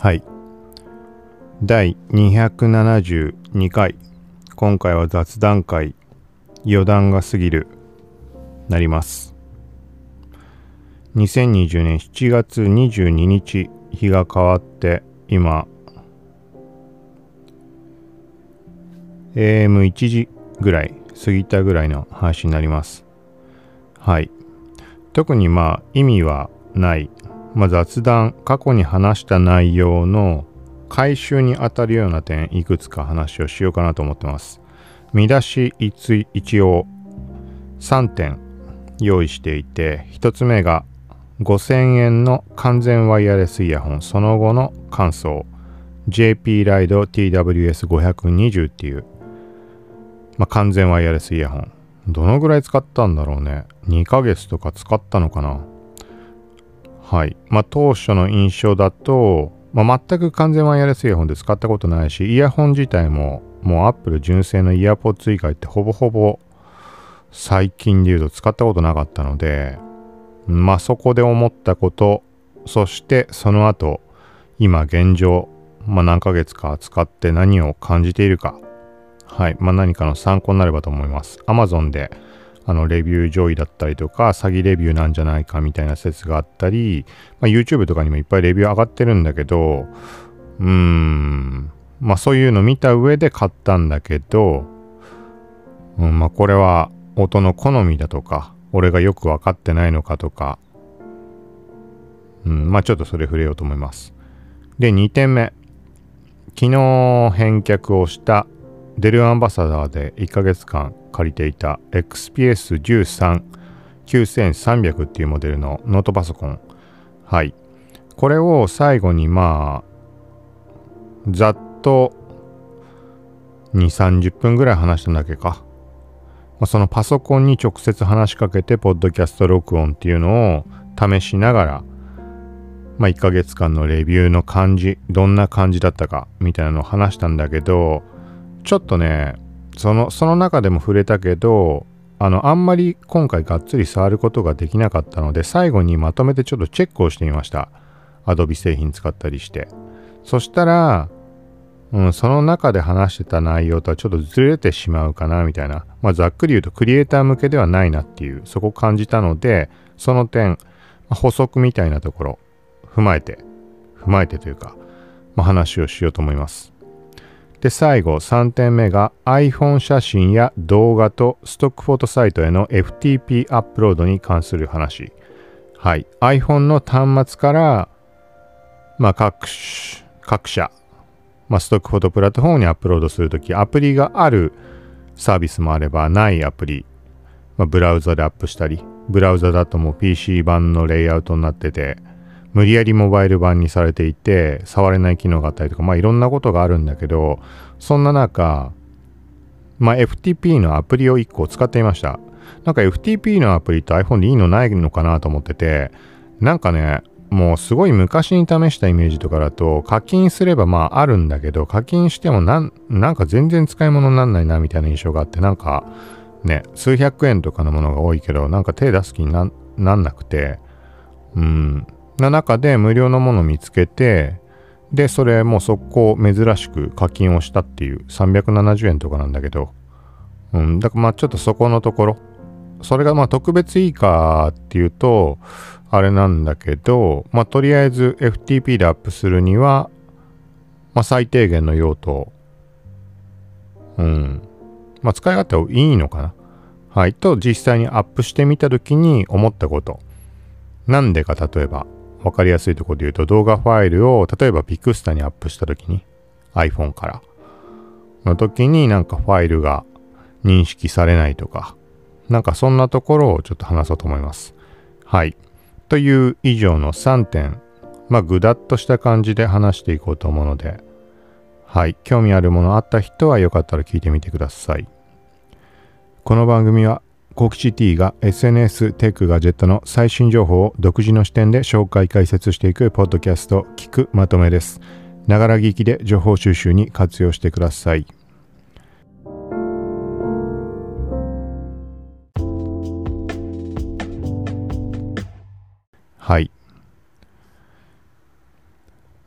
はい。第272回。今回は雑談会。余談が過ぎる。なります。2020年7月22日、日が変わって、今、AM1 時ぐらい、過ぎたぐらいの話になります。はい。特にまあ意味はない、まあ、雑談過去に話した内容の回収に当たるような点いくつか話をしようかなと思ってます見出し一一応3点用意していて1つ目が5000円の完全ワイヤレスイヤホンその後の感想 JP ライド TWS520 っていう、まあ、完全ワイヤレスイヤホンどのぐらい使ったんだろうね。2ヶ月とか使ったのかな。はい。まあ当初の印象だと、まあ、全く完全ワイヤレスイヤホンで使ったことないし、イヤホン自体ももう Apple 純正のイヤポッツ以外ってほぼほぼ最近で言うと使ったことなかったので、まあそこで思ったこと、そしてその後、今現状、まあ何ヶ月か使って何を感じているかはい。まあ、何かの参考になればと思います。Amazon で、あの、レビュー上位だったりとか、詐欺レビューなんじゃないかみたいな説があったり、まあ、YouTube とかにもいっぱいレビュー上がってるんだけど、うーん、まあ、そういうの見た上で買ったんだけど、うん、まあ、これは音の好みだとか、俺がよく分かってないのかとか、うん、まあ、ちょっとそれ触れようと思います。で、2点目。昨日返却をしたデルアンバサダーで1ヶ月間借りていた XPS13-9300 っていうモデルのノートパソコン。はい。これを最後にまあ、ざっと2、30分ぐらい話しただけか。ま、そのパソコンに直接話しかけて、ポッドキャスト録音っていうのを試しながら、まあ1ヶ月間のレビューの感じ、どんな感じだったかみたいなのを話したんだけど、ちょっとね、その、その中でも触れたけど、あの、あんまり今回がっつり触ることができなかったので、最後にまとめてちょっとチェックをしてみました。Adobe 製品使ったりして。そしたら、うん、その中で話してた内容とはちょっとずれてしまうかな、みたいな。まあ、ざっくり言うとクリエイター向けではないなっていう、そこ感じたので、その点、補足みたいなところ、踏まえて、踏まえてというか、まあ、話をしようと思います。で、最後、3点目が iPhone 写真や動画とストックフォトサイトへの FTP アップロードに関する話。はい。iPhone の端末から、まあ、各、各社、まあ、ストックフォトプラットフォームにアップロードするとき、アプリがあるサービスもあれば、ないアプリ、まあ、ブラウザでアップしたり、ブラウザだともう PC 版のレイアウトになってて、無理やりモバイル版にされていて、触れない機能があったりとか、まあいろんなことがあるんだけど、そんな中、まあ FTP のアプリを1個使っていました。なんか FTP のアプリと iPhone でいいのないのかなと思ってて、なんかね、もうすごい昔に試したイメージとかだと、課金すればまああるんだけど、課金してもなん、なんか全然使い物にならないなみたいな印象があって、なんかね、数百円とかのものが多いけど、なんか手出す気になんなくて、うん、な中で無料のものを見つけて、で、それもう速攻珍しく課金をしたっていう370円とかなんだけど、うん、だからまあちょっとそこのところ、それがまあ特別いいかっていうと、あれなんだけど、まあとりあえず FTP でアップするには、まあ最低限の用途、うん、まあ使い勝手いいのかな。はい、と実際にアップしてみたときに思ったこと。なんでか例えば、わかりやすいところで言うと動画ファイルを例えばピクスタにアップしたときに iPhone からの時になんかファイルが認識されないとかなんかそんなところをちょっと話そうと思います。はい。という以上の3点まあぐだっとした感じで話していこうと思うのではい。興味あるものあった人はよかったら聞いてみてください。この番組はコキチ T が SNS テックガジェットの最新情報を独自の視点で紹介解説していくポッドキャスト聞くまとめです。ながら聞きで情報収集に活用してください。はい。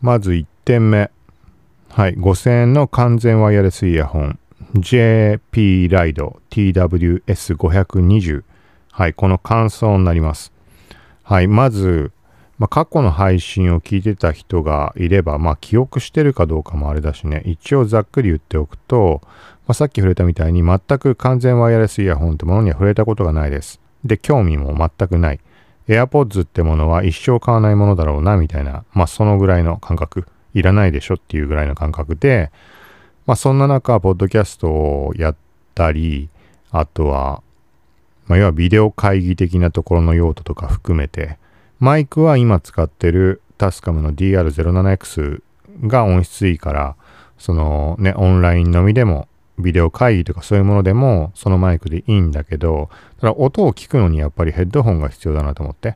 まず1点目。はい。5000円の完全ワイヤレスイヤホン。JP ライド TWS520。はい。この感想になります。はい。まず、まあ、過去の配信を聞いてた人がいれば、まあ、記憶してるかどうかもあれだしね。一応ざっくり言っておくと、まあ、さっき触れたみたいに全く完全ワイヤレスイヤホンってものには触れたことがないです。で、興味も全くない。AirPods ってものは一生買わないものだろうな、みたいな、まあそのぐらいの感覚。いらないでしょっていうぐらいの感覚で、まあそんな中、ポッドキャストをやったり、あとは、まあ要はビデオ会議的なところの用途とか含めて、マイクは今使ってるタスカムの DR07X が音質いいから、そのね、オンラインのみでもビデオ会議とかそういうものでもそのマイクでいいんだけど、ただ音を聞くのにやっぱりヘッドホンが必要だなと思って。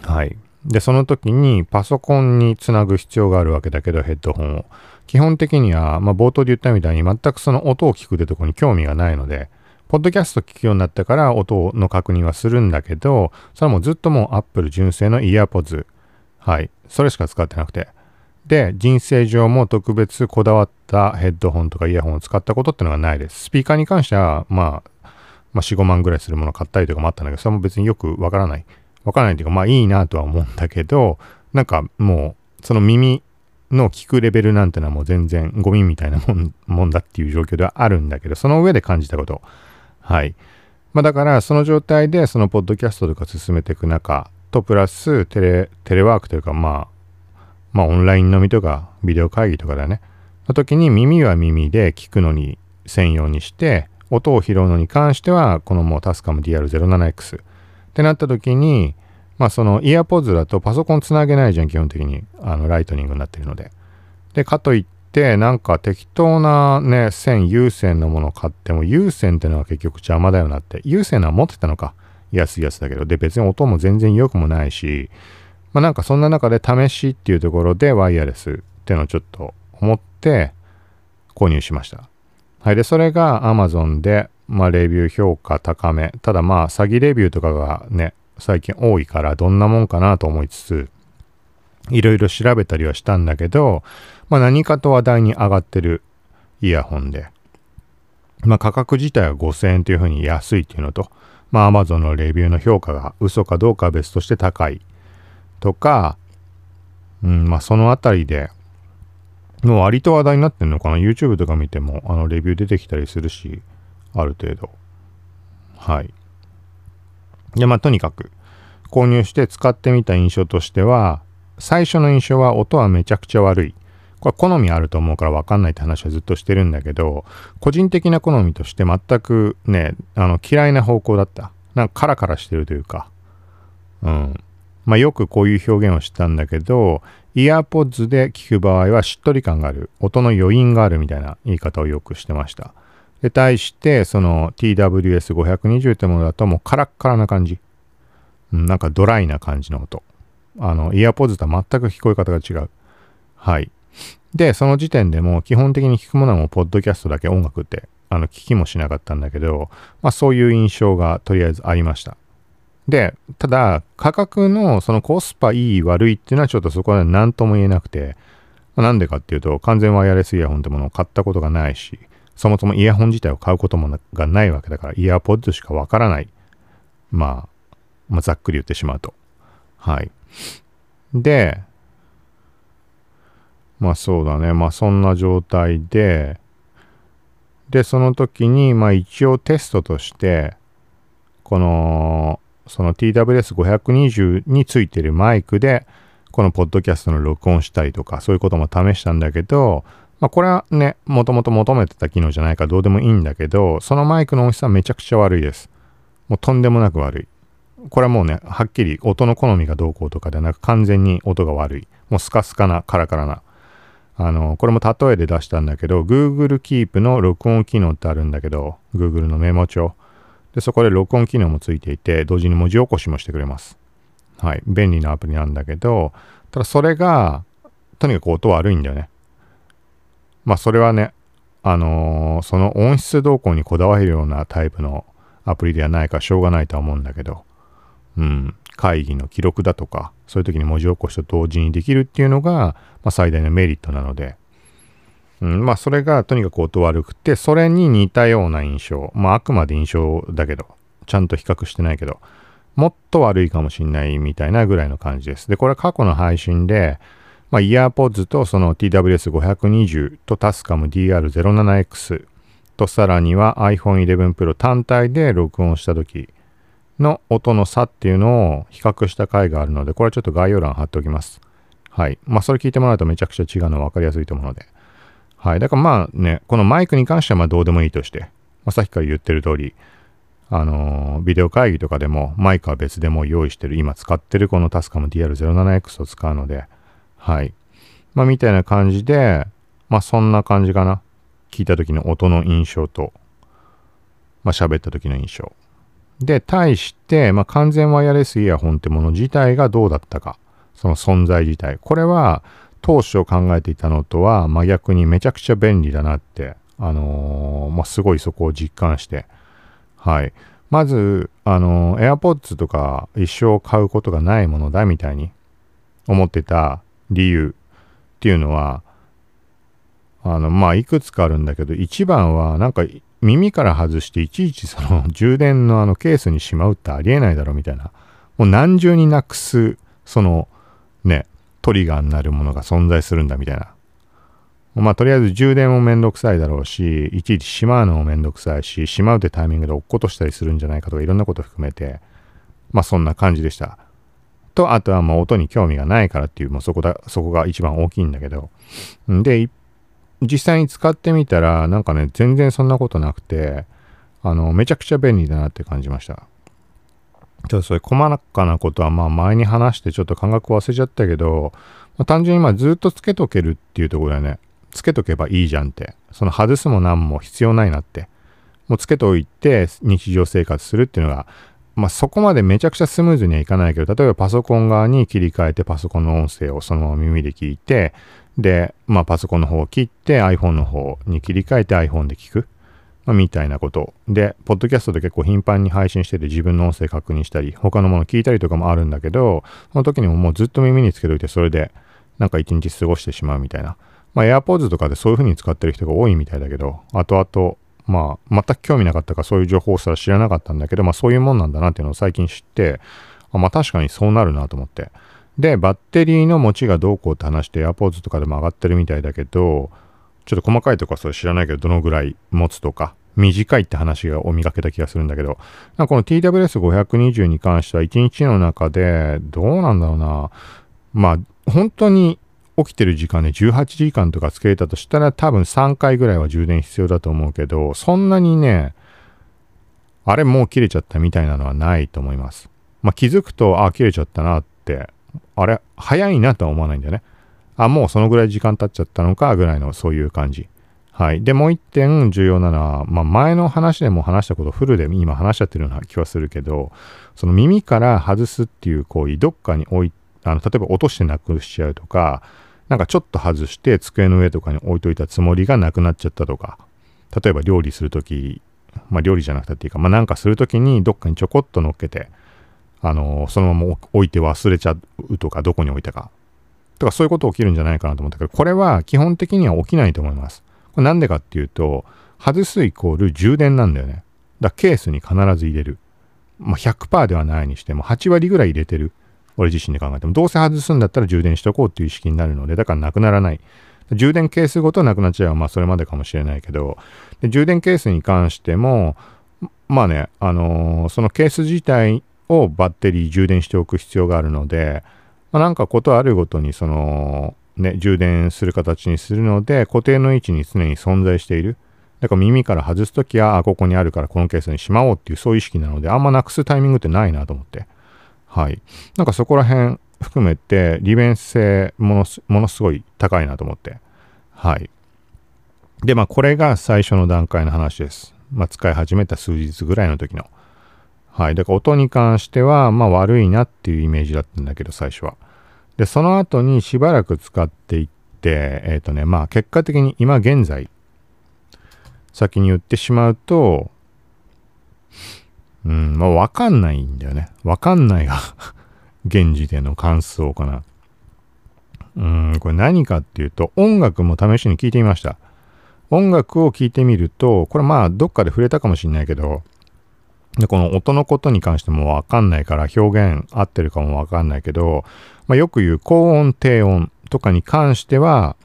はい。で、その時にパソコンにつなぐ必要があるわけだけど、ヘッドホンを。基本的には、まあ冒頭で言ったみたいに全くその音を聞くってとこに興味がないので、ポッドキャスト聞くようになってから音の確認はするんだけど、それもずっともう Apple 純正のイヤーポッズ。はい。それしか使ってなくて。で、人生上も特別こだわったヘッドホンとかイヤホンを使ったことってのがないです。スピーカーに関しては、まあ、まあ、4、5万ぐらいするもの買ったりとかもあったんだけど、それも別によくわからない。わからないっていうか、まあいいなとは思うんだけど、なんかもう、その耳の聞くレベルなんてのはもう全然ゴミみたいなもんもんだっていう状況ではあるんだけど、その上で感じたこと。はい。まあだから、その状態でそのポッドキャストとか進めていく中と、プラステレ、テレワークというか、まあ、まあオンライン飲みとかビデオ会議とかだね。の時に耳は耳で聞くのに専用にして、音を拾うのに関しては、このもうタスカム DR07X ってなった時に、まあそのイヤーポッズだとパソコンつなげないじゃん、基本的に。あの、ライトニングになってるので。で、かといって、なんか適当なね、線、有線のものを買っても、有線ってのは結局邪魔だよなって。有線のは持ってたのか。安いやつだけど。で、別に音も全然良くもないし、まあなんかそんな中で試しっていうところでワイヤレスっていうのをちょっと思って購入しました。はい。で、それが Amazon で、まあレビュー評価高め。ただまあ詐欺レビューとかがね、最近多いからどんなもんかなと思いつつ、いろいろ調べたりはしたんだけど、まあ何かと話題に上がってるイヤホンで、まあ価格自体は5000円というふうに安いっていうのと、まあ Amazon のレビューの評価が嘘かどうかは別として高い。とか、うん、まあそのあたりで、もう割と話題になってんのかな ?YouTube とか見ても、あの、レビュー出てきたりするし、ある程度。はい。で、まあとにかく、購入して使ってみた印象としては、最初の印象は音はめちゃくちゃ悪い。これ好みあると思うから分かんないって話はずっとしてるんだけど、個人的な好みとして全くね、あの嫌いな方向だった。なんかカラカラしてるというか、うん。まあ、よくこういう表現をしたんだけど、イヤーポッズで聞く場合はしっとり感がある、音の余韻があるみたいな言い方をよくしてました。で、対して、その TWS520 ってものだともうカラッカラな感じ。うん、なんかドライな感じの音。あの、イヤーポッズとは全く聞こえ方が違う。はい。で、その時点でも基本的に聞くものはもうポッドキャストだけ音楽ってあの聞きもしなかったんだけど、まあそういう印象がとりあえずありました。で、ただ、価格のそのコスパいい悪いっていうのはちょっとそこは何とも言えなくて、なんでかっていうと、完全ワイヤレスイヤホンってものを買ったことがないし、そもそもイヤホン自体を買うこともがないわけだから、イヤーポッドしかわからない。まあ、まあ、ざっくり言ってしまうと。はい。で、まあそうだね。まあそんな状態で、で、その時に、まあ一応テストとして、この、その TWS520 についてるマイクで、このポッドキャストの録音したりとか、そういうことも試したんだけど、まあこれはね、もともと求めてた機能じゃないからどうでもいいんだけど、そのマイクの音質はめちゃくちゃ悪いです。もうとんでもなく悪い。これはもうね、はっきり音の好みがどうこうとかではなく完全に音が悪い。もうスカスカな、カラカラな。あの、これも例えで出したんだけど、Google Keep の録音機能ってあるんだけど、Google のメモ帳。で、そこで録音機能もついていて、同時に文字起こしもしてくれます。はい。便利なアプリなんだけど、ただそれが、とにかく音悪いんだよね。まあそれはね、あのー、その音質動向にこだわるようなタイプのアプリではないかしょうがないとは思うんだけど、うん、会議の記録だとか、そういう時に文字起こしと同時にできるっていうのが、まあ、最大のメリットなので、うん、まあそれがとにかく音悪くて、それに似たような印象、まああくまで印象だけど、ちゃんと比較してないけど、もっと悪いかもしんないみたいなぐらいの感じです。で、これは過去の配信で、まあ、イヤーポッズとその TWS520 と Tascam DR07X とさらには iPhone 11 Pro 単体で録音した時の音の差っていうのを比較した回があるので、これはちょっと概要欄貼っておきます。はい。まあ、それ聞いてもらうとめちゃくちゃ違うの分かりやすいと思うので。はい。だからまあね、このマイクに関してはまあどうでもいいとして、まあ、さっきから言ってる通り、あのー、ビデオ会議とかでもマイクは別でも用意してる、今使ってるこのタスカム DR07X を使うので、はい。まあみたいな感じで、まあそんな感じかな。聞いた時の音の印象と、まあ喋った時の印象。で、対して、まあ、完全ワイヤレスイヤホンってもの自体がどうだったか、その存在自体。これは、当初考えていたのとは真逆にめちゃくちゃ便利だなって、あのー、まあ、すごいそこを実感して、はい。まず、あのー、AirPods とか一生買うことがないものだみたいに思ってた理由っていうのは、あの、まあ、いくつかあるんだけど、一番は、なんか、耳から外していちいちその 充電のあのケースにしまうってありえないだろうみたいな。もう何重になくす、そのね、トリガーになるものが存在するんだみたいな。まあとりあえず充電もめんどくさいだろうし、いちいちしまうのもめんどくさいし、しまうってタイミングで落っことしたりするんじゃないかとかいろんなこと含めて、まあそんな感じでした。と、あとはもう音に興味がないからっていう、もうそこだ、そこが一番大きいんだけど。で、実際に使ってみたら、なんかね、全然そんなことなくて、あの、めちゃくちゃ便利だなって感じました。ちょっとそれ細かなことはまあ前に話してちょっと感覚忘れちゃったけど、まあ、単純にまずっとつけとけるっていうところでね、つけとけばいいじゃんって。その外すも何も必要ないなって。もうつけておいて日常生活するっていうのが、まあそこまでめちゃくちゃスムーズにはいかないけど、例えばパソコン側に切り替えてパソコンの音声をそのまま耳で聞いて、で、まあ、パソコンの方を切って iPhone の方に切り替えて iPhone で聞く。まあ、みたいなこと。で、ポッドキャストで結構頻繁に配信してて自分の音声確認したり、他のもの聞いたりとかもあるんだけど、その時にももうずっと耳につけといて、それでなんか一日過ごしてしまうみたいな。まあ、AirPods とかでそういう風に使ってる人が多いみたいだけど、後々、まあ、全く興味なかったかそういう情報すら知らなかったんだけど、まあそういうもんなんだなっていうのを最近知って、あまあ確かにそうなるなと思って。で、バッテリーの持ちがどうこうって話して AirPods とかでも上がってるみたいだけど、ちょっと細かいとこはそれ知らないけど、どのぐらい持つとか、短いって話がお見かけた気がするんだけど、この TWS520 に関しては1日の中で、どうなんだろうな。まあ、本当に起きてる時間で18時間とかつけたとしたら多分3回ぐらいは充電必要だと思うけど、そんなにね、あれもう切れちゃったみたいなのはないと思います。まあ気づくと、あ、切れちゃったなってあれ、早いなとは思わないんだよね。あ、もうそのぐらい時間経っちゃったのか、ぐらいのそういう感じ。はい。で、もう一点重要なのは、まあ、前の話でも話したことフルで今話しちゃってるような気はするけど、その耳から外すっていう行為、どっかに置い、あの、例えば落としてなくしちゃうとか、なんかちょっと外して机の上とかに置いといたつもりがなくなっちゃったとか、例えば料理するとき、まあ料理じゃなくていいか、まあなんかするときにどっかにちょこっと乗っけて、あの、そのまま置いて忘れちゃうとか、どこに置いたか。とか、そういうこと起きるんじゃないかなと思ったけど、これは基本的には起きないと思います。これなんでかっていうと、外すイコール充電なんだよね。だケースに必ず入れる。まあ、100%ではないにしても、8割ぐらい入れてる。俺自身で考えても、どうせ外すんだったら充電しとこうっていう意識になるので、だからなくならない。充電ケースごとなくなっちゃえば、まあそれまでかもしれないけど、で充電ケースに関しても、まあね、あのー、そのケース自体をバッテリー充電しておく必要があるので、まあ、なんかことあるごとにその、ね、充電する形にするので、固定の位置に常に存在している。だから耳から外すときは、あ、ここにあるからこのケースにしまおうっていうそういう意識なので、あんまなくすタイミングってないなと思って。はい。なんかそこら辺含めて、利便性ものすものすごい高いなと思って。はい。で、まあこれが最初の段階の話です。まあ使い始めた数日ぐらいの時の。はい。だから音に関しては、まあ悪いなっていうイメージだったんだけど、最初は。で、その後にしばらく使っていって、えっ、ー、とね、まあ結果的に今現在、先に言ってしまうと、うん、まあわかんないんだよね。わかんないが 現時点の感想かな。うん、これ何かっていうと、音楽も試しに聴いてみました。音楽を聴いてみると、これまあどっかで触れたかもしれないけど、でこの音のことに関してもわかんないから表現合ってるかもわかんないけど、まあ、よく言う高音低音とかに関しては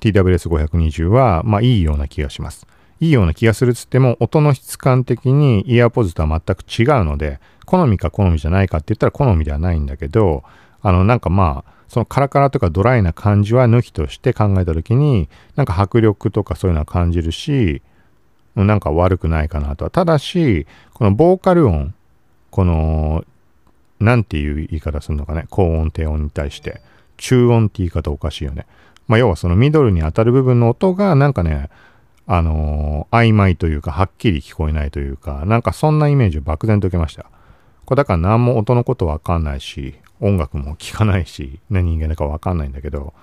TWS520 はまあいいような気がします。いいような気がするっつっても音の質感的にイヤーポッズとは全く違うので好みか好みじゃないかって言ったら好みではないんだけどあのなんかまあそのカラカラとかドライな感じは抜きとして考えた時になんか迫力とかそういうのは感じるしなんか悪くないかなとは。ただし、このボーカル音、この、なんていう言い方するのかね、高音低音に対して、中音って言い方おかしいよね。まあ、要はそのミドルに当たる部分の音がなんかね、あのー、曖昧というか、はっきり聞こえないというか、なんかそんなイメージを漠然と受けました。これだから何も音のことわかんないし、音楽も聴かないし、何人間だかわかんないんだけど、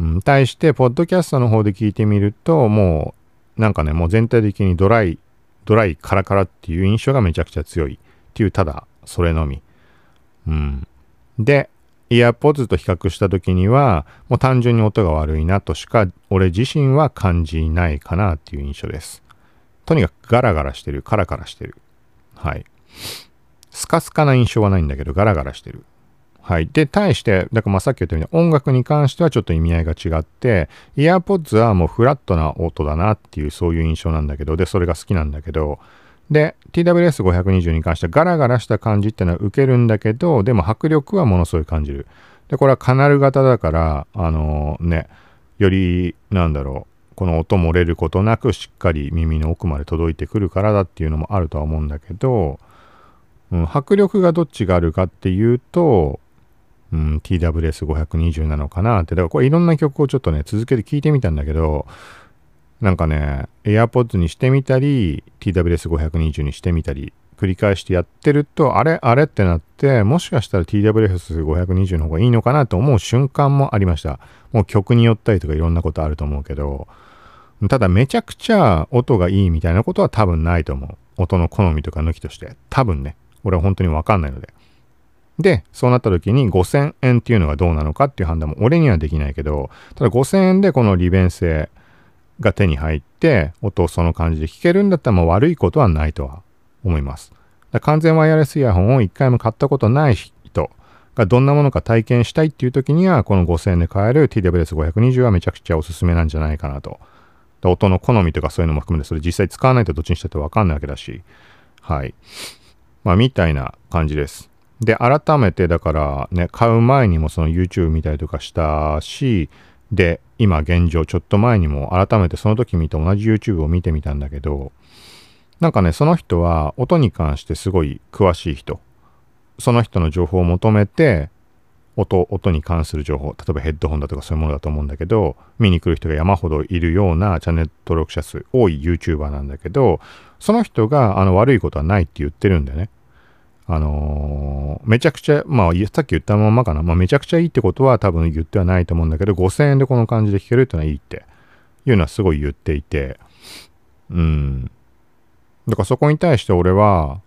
うん、対して、ポッドキャストの方で聞いてみると、もうなんかね、もう全体的にドライ、ドライカラカラっていう印象がめちゃくちゃ強いっていう、ただそれのみ。うん。で、イヤーポッズと比較した時には、もう単純に音が悪いなとしか、俺自身は感じないかなっていう印象です。とにかくガラガラしてる、カラカラしてる。はい。スカスカな印象はないんだけど、ガラガラしてる。はい。で、対して、だからまあさっき言ったように音楽に関してはちょっと意味合いが違って、イヤーポッズはもうフラットな音だなっていうそういう印象なんだけど、で、それが好きなんだけど、で、TWS520 に関してはガラガラした感じってのは受けるんだけど、でも迫力はものすごい感じる。で、これはカナル型だから、あのー、ね、より、なんだろう、この音漏れることなくしっかり耳の奥まで届いてくるからだっていうのもあるとは思うんだけど、うん、迫力がどっちがあるかっていうと、うん、TWS520 なのかなって。だからこれいろんな曲をちょっとね、続けて聴いてみたんだけど、なんかね、AirPods にしてみたり、TWS520 にしてみたり、繰り返してやってると、あれあれってなって、もしかしたら TWS520 の方がいいのかなと思う瞬間もありました。もう曲によったりとかいろんなことあると思うけど、ただめちゃくちゃ音がいいみたいなことは多分ないと思う。音の好みとか抜きとして。多分ね。俺は本当にわかんないので。で、そうなった時に5000円っていうのがどうなのかっていう判断も俺にはできないけど、ただ5000円でこの利便性が手に入って、音をその感じで聞けるんだったらもう悪いことはないとは思います。完全ワイヤレスイヤホンを一回も買ったことない人がどんなものか体験したいっていう時には、この5000円で買える TWS520 はめちゃくちゃおすすめなんじゃないかなと。音の好みとかそういうのも含めて、それ実際使わないとどっちにしたってわかんないわけだし、はい。まあ、みたいな感じです。で、改めてだからね、買う前にもその YouTube 見たりとかしたし、で、今現状、ちょっと前にも改めてその時見て同じ YouTube を見てみたんだけど、なんかね、その人は音に関してすごい詳しい人。その人の情報を求めて、音、音に関する情報、例えばヘッドホンだとかそういうものだと思うんだけど、見に来る人が山ほどいるようなチャンネル登録者数多い YouTuber なんだけど、その人があの悪いことはないって言ってるんだよね。あのー、めちゃくちゃ、まあ、さっき言ったままかな。まあ、めちゃくちゃいいってことは多分言ってはないと思うんだけど、5000円でこの感じで弾けるってのはいいっていうのはすごい言っていて、うん。だからそこに対して俺は、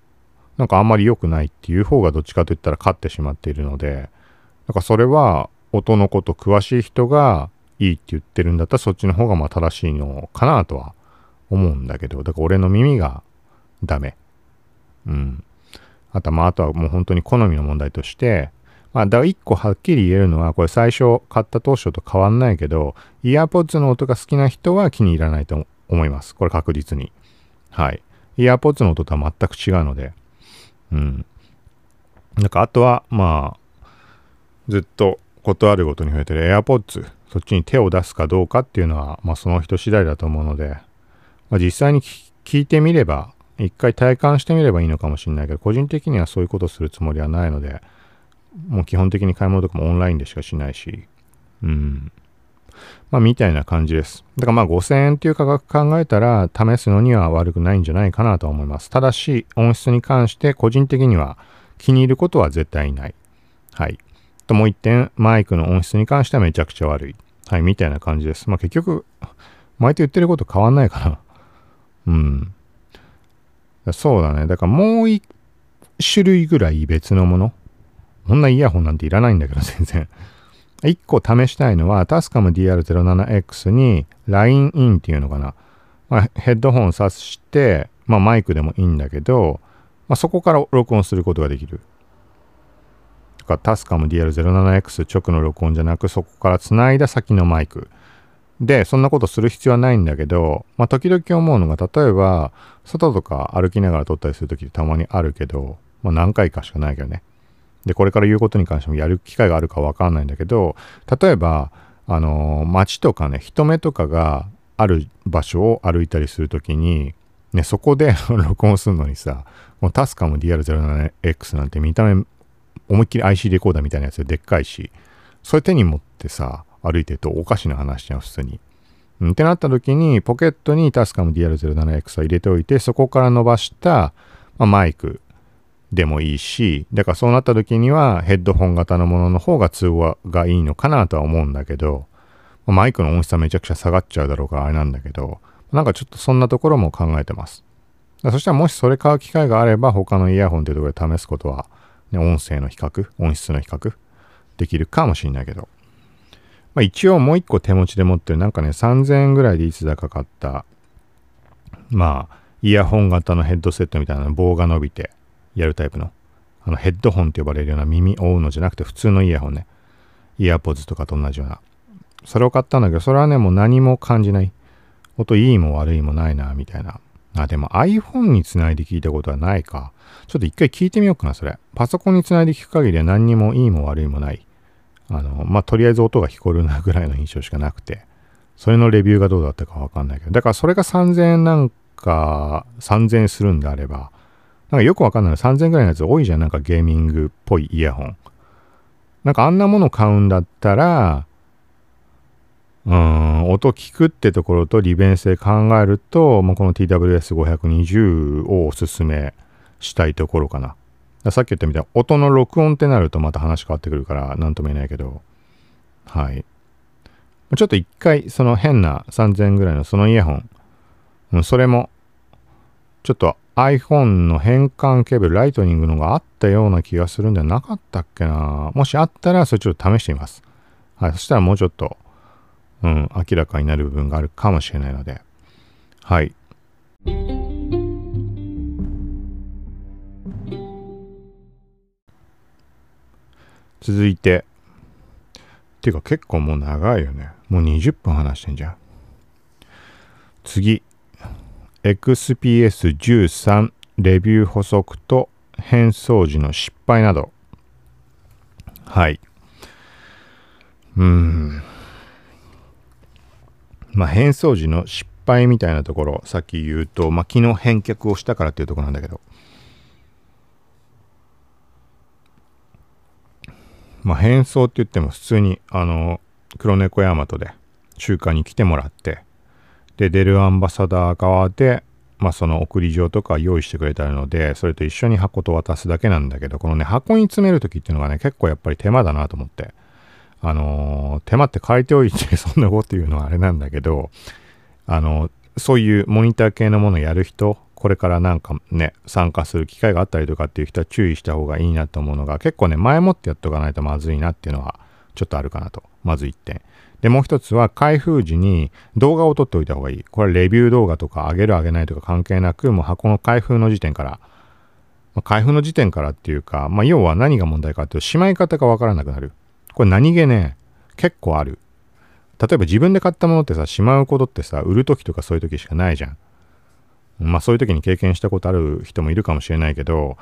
なんかあんまり良くないっていう方がどっちかといったら勝ってしまっているので、だからそれは音のこと詳しい人がいいって言ってるんだったらそっちの方がまあ正しいのかなとは思うんだけど、だから俺の耳がダメ。うん。あとまああとはもう本当に好みの問題として、まあ、だ1個はっきり言えるのは、これ最初買った当初と変わんないけど、イヤーポッツの音が好きな人は気に入らないと思います。これ確実に。はい。イヤーポッツの音とは全く違うので。うん。なんかあとは、まあ、ずっと断るごとに増えてる AirPods、そっちに手を出すかどうかっていうのは、まあその人次第だと思うので、まあ、実際に聞いてみれば一回体感してみればいいのかもしれないけど、個人的にはそういうことするつもりはないので、もう基本的に買い物とかもオンラインでしかしないし、うん。まあ、みたいな感じです。だからまあ5000円っていう価格考えたら、試すのには悪くないんじゃないかなと思います。ただし、音質に関して個人的には気に入ることは絶対ない。はい。ともう一点、マイクの音質に関してはめちゃくちゃ悪い。はい、みたいな感じです。まあ結局、前と言ってること変わんないかな。うん。そうだね。だからもう一種類ぐらい別のもの。こんなイヤホンなんていらないんだけど、全然。一個試したいのは、タスカム DR07X に Line in っていうのかな。まあ、ヘッドホン挿して、まあ、マイクでもいいんだけど、まあ、そこから録音することができる。とか、タスカム DR07X 直の録音じゃなく、そこから繋いだ先のマイク。で、そんなことする必要はないんだけど、まあ、時々思うのが、例えば、外とか歩きながら撮ったりするときたまにあるけど、まあ、何回かしかないけどね。で、これから言うことに関してもやる機会があるかわかんないんだけど、例えば、あのー、街とかね、人目とかがある場所を歩いたりするときに、ね、そこで 録音するのにさ、もうタスカム DR07X なんて見た目、思いっきり IC レコーダーみたいなやつででっかいし、それ手に持ってさ、歩いてるとおかしな話じゃん、普通に。うん、ってなった時に、ポケットにタスカム DR07X を入れておいて、そこから伸ばした、まあ、マイクでもいいし、だからそうなった時にはヘッドホン型のものの方が通話がいいのかなとは思うんだけど、まマイクの音質はめちゃくちゃ下がっちゃうだろうからあれなんだけど、なんかちょっとそんなところも考えてます。そしたらもしそれ買う機会があれば他のイヤホンというところで試すことは、ね、音声の比較、音質の比較できるかもしれないけど。まあ、一応もう一個手持ちで持ってるなんかね3000円ぐらいでいつだか買ったまあイヤホン型のヘッドセットみたいな棒が伸びてやるタイプのあのヘッドホンって呼ばれるような耳覆うのじゃなくて普通のイヤホンね。イヤーポッズとかと同じような。それを買ったんだけどそれはねもう何も感じない。音いいも悪いもないなみたいな。あでも iPhone につないで聞いたことはないか。ちょっと一回聞いてみようかなそれ。パソコンにつないで聞く限りは何にもいいも悪いもない。あの、まあ、とりあえず音が聞こえるなぐらいの印象しかなくて、それのレビューがどうだったかわかんないけど、だからそれが3000円なんか、3000円するんであれば、なんかよくわかんない3000円ぐらいのやつ多いじゃん。なんかゲーミングっぽいイヤホン。なんかあんなもの買うんだったら、うん、音聞くってところと利便性考えると、もうこの TWS520 をおすすめしたいところかな。さっき言ったみたいに音の録音ってなるとまた話変わってくるから何とも言えないけど、はい。ちょっと一回その変な3000ぐらいのそのイヤホン、それもちょっと iPhone の変換ケーブル、ライトニングのがあったような気がするんではなかったっけな？もしあったらそれちょっと試してみます。はい。そしたらもうちょっと、うん、明らかになる部分があるかもしれないので、はい。続いて、てか結構もう長いよね。もう20分話してんじゃん。次、XPS13 レビュー補足と変装時の失敗など。はい。うん。まあ変装時の失敗みたいなところ、さっき言うと、まあ昨日返却をしたからっていうところなんだけど、まあ、変装って言っても普通に、あの、黒猫ヤマトで中華に来てもらって、で、出るアンバサダー側で、まあ、その送り状とか用意してくれたので、それと一緒に箱と渡すだけなんだけど、このね、箱に詰める時っていうのがね、結構やっぱり手間だなと思って。あのー、手間って書いておいて そんなこと言うのはあれなんだけど、あのー、そういうモニター系のものをやる人これからなんかね、参加する機会があったりとかっていう人は注意した方がいいなと思うのが、結構ね、前もってやっとかないとまずいなっていうのは、ちょっとあるかなと。まず1点。で、もう一つは、開封時に動画を撮っておいた方がいい。これはレビュー動画とか上げる上げないとか関係なく、もう箱の開封の時点から、開封の時点からっていうか、まあ、要は何が問題かっていうと、しまい方がわからなくなる。これ何気ね、結構ある。例えば自分で買ったものってさ、しまうことってさ、売る時とかそういう時しかないじゃん。まあそういう時に経験したことある人もいるかもしれないけど、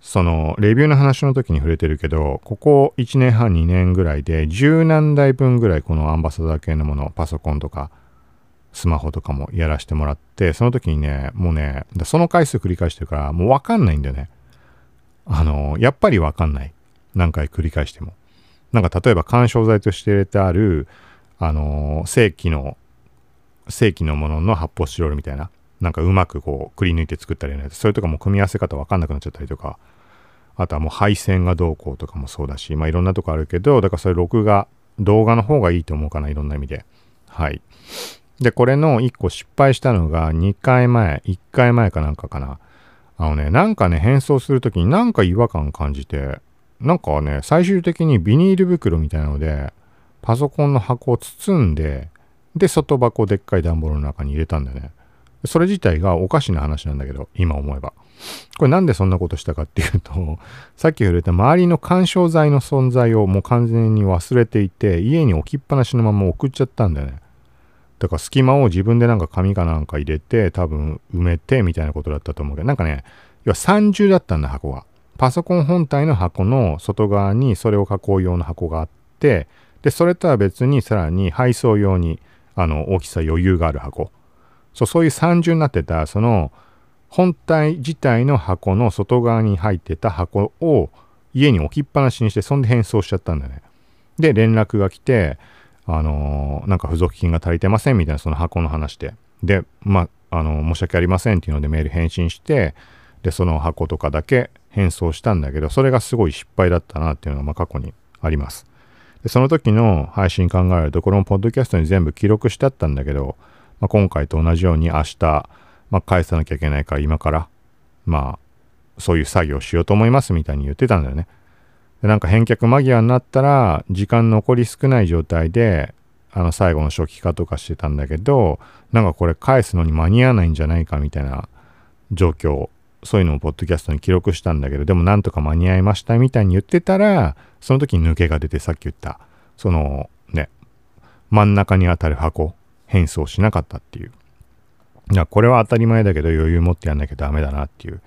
そのレビューの話の時に触れてるけど、ここ1年半2年ぐらいで十何台分ぐらいこのアンバサダー系のもの、パソコンとかスマホとかもやらせてもらって、その時にね、もうね、その回数繰り返してるからもうわかんないんだよね。あの、やっぱりわかんない。何回繰り返しても。なんか例えば干渉剤として入れてある、あの、正規の、正規のものの発泡スチロールみたいな。なんかうまくこうくり抜いて作ったりねそれとかも組み合わせ方わかんなくなっちゃったりとかあとはもう配線がどうこうとかもそうだしまあいろんなとこあるけどだからそれ録画動画の方がいいと思うかないろんな意味で。はい。でこれの1個失敗したのが2回前1回前かなんかかな。あのね、なんかね、変装するときになんか違和感感じて、なんかね、最終的にビニール袋みたいなので、パソコンの箱を包んで、で、外箱でっかい段ボールの中に入れたんだよね。それ自体がおかしな話なんだけど、今思えば。これなんでそんなことしたかっていうと、さっき触れた周りの干渉剤の存在をもう完全に忘れていて、家に置きっぱなしのまま送っちゃったんだよね。だから隙間を自分でなんか紙かなんか入れて、多分埋めてみたいなことだったと思うけど、なんかね、要は三重だったんだ、箱が。パソコン本体の箱の外側にそれを加工用の箱があって、で、それとは別にさらに配送用に、あの、大きさ余裕がある箱。そう、そういう三重になってた、その、本体自体の箱の外側に入ってた箱を家に置きっぱなしにして、そんで変装しちゃったんだよね。で、連絡が来て、あのー、なんか付属品が足りてませんみたいなその箱の話で。で、まあ、あのー、申し訳ありませんっていうのでメール返信して、で、その箱とかだけ変装したんだけど、それがすごい失敗だったなっていうのが、まあ、過去にあります。で、その時の配信考えると、このポッドキャストに全部記録してあったんだけど、まあ、今回と同じように明日、まあ、返さなきゃいけないから今から、まあ、そういう作業しようと思いますみたいに言ってたんだよね。で、なんか返却間際になったら、時間残り少ない状態で、あの、最後の初期化とかしてたんだけど、なんかこれ返すのに間に合わないんじゃないかみたいな状況そういうのをポッドキャストに記録したんだけど、でもなんとか間に合いましたみたいに言ってたら、その時に抜けが出てさっき言った、そのね、真ん中に当たる箱、変装しなかったっていう。いや、これは当たり前だけど余裕持ってやんなきゃダメだなっていう。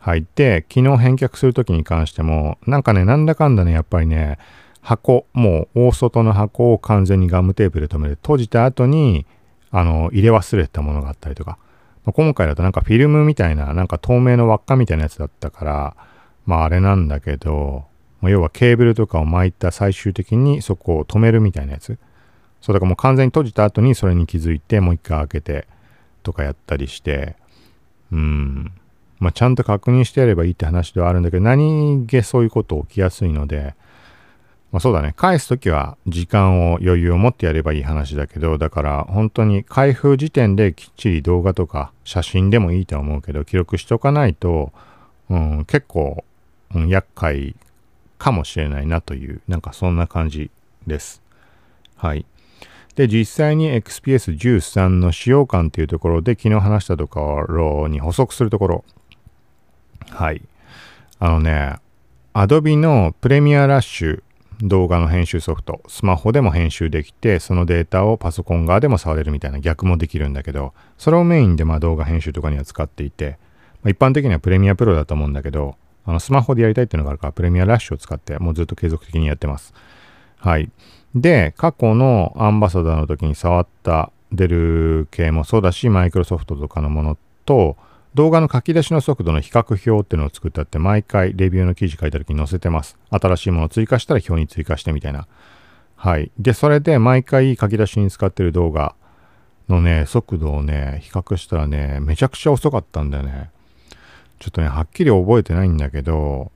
はい。で、昨日返却する時に関しても、なんかね、なんだかんだね、やっぱりね、箱、もう大外の箱を完全にガムテープで留めて閉じた後に、あの、入れ忘れたものがあったりとか、ま、今回だとなんかフィルムみたいな、なんか透明の輪っかみたいなやつだったから、まああれなんだけど、要はケーブルとかを巻いた最終的にそこを止めるみたいなやつ。そうだからもう完全に閉じた後にそれに気づいてもう一回開けてとかやったりして、うん。まあちゃんと確認してやればいいって話ではあるんだけど、何気そういうこと起きやすいので、まあそうだね。返すときは時間を余裕を持ってやればいい話だけど、だから本当に開封時点できっちり動画とか写真でもいいとは思うけど、記録しておかないと、うん、結構、うん、厄介かもしれないなという、なんかそんな感じです。はい。で、実際に XPS13 の使用感というところで昨日話したところに補足するところ。はい。あのね、Adobe のプレミアラッシュ動画の編集ソフト、スマホでも編集できて、そのデータをパソコン側でも触れるみたいな逆もできるんだけど、それをメインでま動画編集とかには使っていて、まあ、一般的にはプレミアプロだと思うんだけど、あのスマホでやりたいっていうのがあるから、プレミアラッシュを使ってもうずっと継続的にやってます。はい。で、過去のアンバサダーの時に触ったデル系もそうだし、マイクロソフトとかのものと、動画の書き出しの速度の比較表っていうのを作ったって毎回レビューの記事書いた時に載せてます。新しいものを追加したら表に追加してみたいな。はい。で、それで毎回書き出しに使ってる動画のね、速度をね、比較したらね、めちゃくちゃ遅かったんだよね。ちょっとね、はっきり覚えてないんだけど、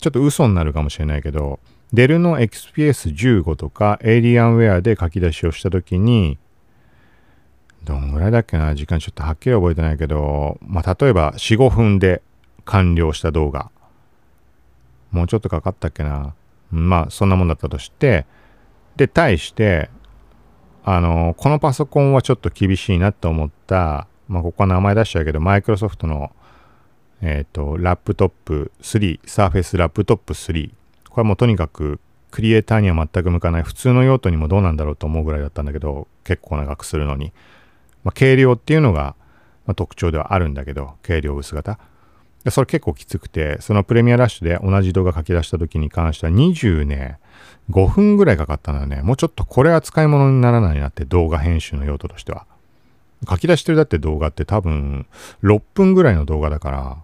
ちょっと嘘になるかもしれないけど、デルの XPS15 とかエイリアンウェアで書き出しをした時に、どんぐらいだっけな時間ちょっとはっきり覚えてないけど、まあ、例えば4、5分で完了した動画。もうちょっとかかったっけなまあ、そんなもんだったとして、で、対して、あの、このパソコンはちょっと厳しいなと思った、まあ、ここは名前出しちゃうけど、マイクロソフトの、えっ、ー、と、ラップトップ3、サーフェスラップトップ3。これはもうとにかく、クリエイターには全く向かない、普通の用途にもどうなんだろうと思うぐらいだったんだけど、結構長くするのに。まあ、軽量っていうのが、まあ、特徴ではあるんだけど、軽量薄型。でそれ結構きつくて、そのプレミアラッシュで同じ動画書き出した時に関しては20ね、5分ぐらいかかったのよね。もうちょっとこれは使い物にならないなって動画編集の用途としては。書き出してるだって動画って多分6分ぐらいの動画だから、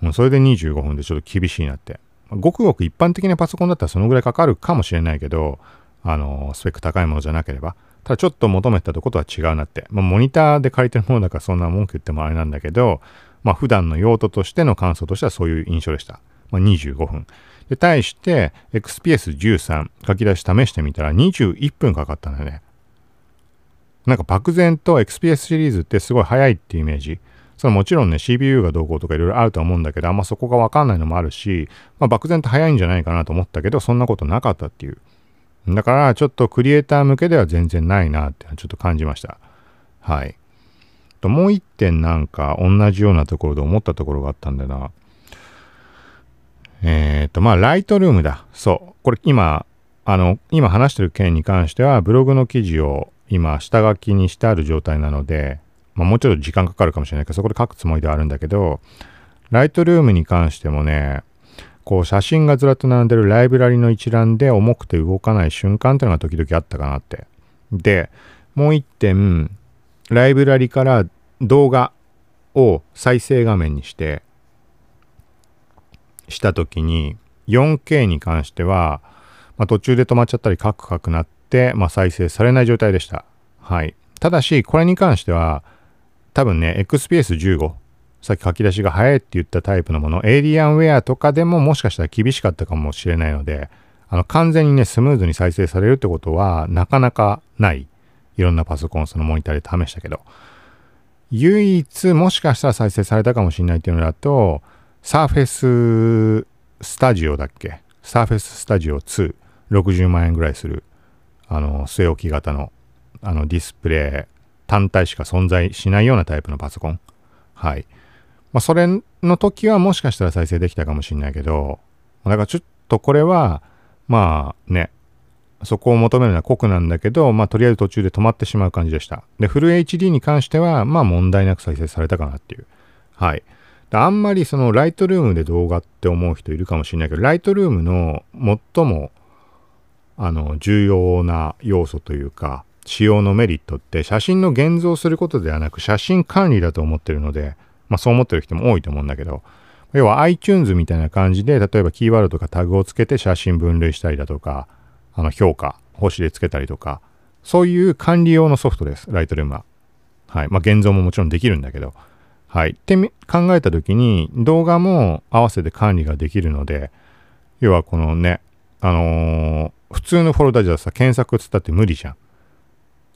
もうそれで25分でちょっと厳しいなって。ごくごく一般的なパソコンだったらそのぐらいかかるかもしれないけど、あの、スペック高いものじゃなければ。ただちょっと求めたとことは違うなって。まあ、モニターで借りてるものだからそんな文句言ってもあれなんだけど、まあ、普段の用途としての感想としてはそういう印象でした。まあ、25分。で、対して、XPS13 書き出し試してみたら21分かかったんだよね。なんか漠然と XPS シリーズってすごい速いっていうイメージ。それもちろんね、CPU がどうこうとかいろいろあるとは思うんだけど、あんまそこがわかんないのもあるし、まあ、漠然と早いんじゃないかなと思ったけど、そんなことなかったっていう。だから、ちょっとクリエイター向けでは全然ないなってちょっと感じました。はい。と、もう一点なんか同じようなところで思ったところがあったんだよな。えっ、ー、と、まあ、ライトルームだ。そう。これ今、あの、今話してる件に関しては、ブログの記事を今、下書きにしてある状態なので、まあ、もうちょっと時間かかるかもしれないけど、そこで書くつもりではあるんだけど、ライトルームに関してもね、こう写真がずらっと並んでるライブラリの一覧で重くて動かない瞬間っていうのが時々あったかなって。で、もう一点、ライブラリから動画を再生画面にして、した時に 4K に関しては、まあ、途中で止まっちゃったりカクカクなって、まあ、再生されない状態でした。はい。ただし、これに関しては、多分ね、XPS15、さっき書き出しが早いって言ったタイプのもの、エイリアンウェアとかでももしかしたら厳しかったかもしれないので、あの、完全にね、スムーズに再生されるってことは、なかなかない。いろんなパソコン、そのモニターで試したけど。唯一、もしかしたら再生されたかもしれないっていうのだと、サーフェススタジオだっけ？サーフェススタジオ2、60万円ぐらいする、あの、据え置き型の、あの、ディスプレイ単体しか存在しないようなタイプのパソコン。はい。まあ、それの時はもしかしたら再生できたかもしれないけど、だからちょっとこれは、まあね、そこを求めるのは酷なんだけど、まあとりあえず途中で止まってしまう感じでした。で、フル HD に関しては、まあ問題なく再生されたかなっていう。はい。あんまりそのライトルームで動画って思う人いるかもしれないけど、ライトルームの最もあの重要な要素というか、使用のメリットって写真の現像することではなく写真管理だと思ってるので、まあそう思ってる人も多いと思うんだけど、要は iTunes みたいな感じで、例えばキーワードとかタグをつけて写真分類したりだとか、あの評価、星でつけたりとか、そういう管理用のソフトです、ライトルームは。はい。まあ現像ももちろんできるんだけど、はい。って考えたときに、動画も合わせて管理ができるので、要はこのね、あのー、普通のフォルダじゃさ、検索つったって無理じゃん。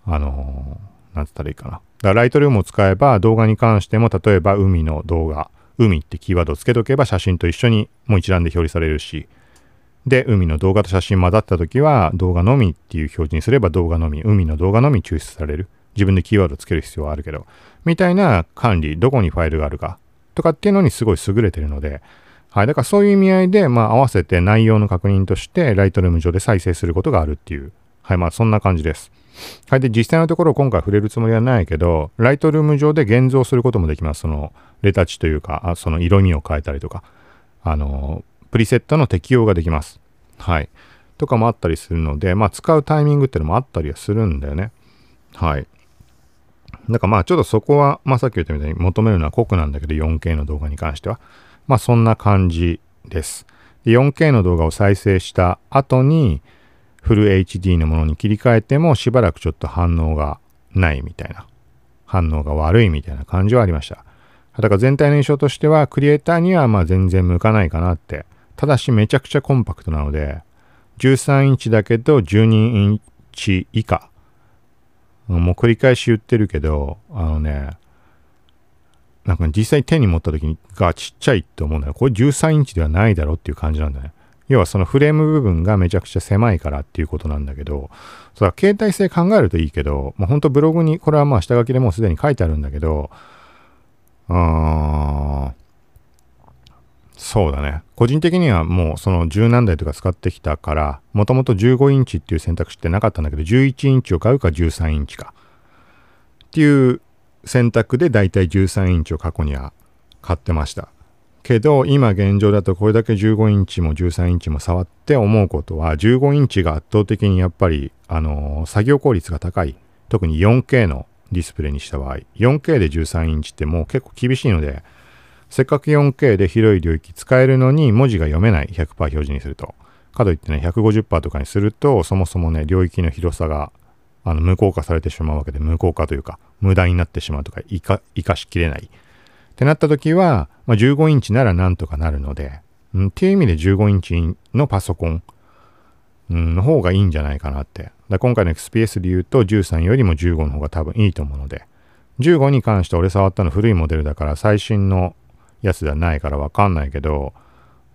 あのー、なんつったらいいかな。だからライトルームを使えば動画に関しても、例えば海の動画、海ってキーワードをつけとけば写真と一緒にもう一覧で表示されるし、で、海の動画と写真混ざった時は動画のみっていう表示にすれば動画のみ、海の動画のみ抽出される。自分でキーワードつける必要はあるけど、みたいな管理、どこにファイルがあるかとかっていうのにすごい優れてるので、はい。だからそういう意味合いで、まあ合わせて内容の確認として、ライトルーム上で再生することがあるっていう、はい。まあそんな感じです。はい。で、実際のところ今回触れるつもりはないけど、ライトルーム上で現像することもできます。その、レタッチというか、あその色味を変えたりとか、あの、プリセットの適用ができます。はい。とかもあったりするので、まあ使うタイミングっていうのもあったりはするんだよね。はい。だからまあちょっとそこは、まあさっき言ったみたいに求めるのは酷なんだけど 4K の動画に関しては。まあそんな感じです。4K の動画を再生した後にフル HD のものに切り替えてもしばらくちょっと反応がないみたいな。反応が悪いみたいな感じはありました。だから全体の印象としてはクリエイターにはまあ全然向かないかなって。ただしめちゃくちゃコンパクトなので13インチだけど12インチ以下もう繰り返し言ってるけど、あのね、なんか実際手に持った時にがちっちゃいって思うんだよ。これ13インチではないだろうっていう感じなんだね。要はそのフレーム部分がめちゃくちゃ狭いからっていうことなんだけど、そ携帯性考えるといいけど、まあ、ほんとブログに、これはまあ下書きでもうすでに書いてあるんだけど、あーそうだね。個人的にはもうその十何台とか使ってきたから、もともと15インチっていう選択肢ってなかったんだけど、11インチを買うか13インチか。っていう選択でだいたい13インチを過去には買ってました。けど、今現状だとこれだけ15インチも13インチも触って思うことは、15インチが圧倒的にやっぱり、あの、作業効率が高い。特に 4K のディスプレイにした場合、4K で13インチってもう結構厳しいので、せっかく 4K で広い領域使えるのに文字が読めない100%表示にすると。かといってね、150%とかにすると、そもそもね、領域の広さが、あの、無効化されてしまうわけで、無効化というか、無駄になってしまうと、か、生かしきれない。ってなった時は、まあ、15インチならなんとかなるので、うん、っていう意味で15インチのパソコン、の方がいいんじゃないかなって。だ今回の XPS で言うと13よりも15の方が多分いいと思うので、15に関して俺触ったの古いモデルだから最新のやつではないからわかんないけど、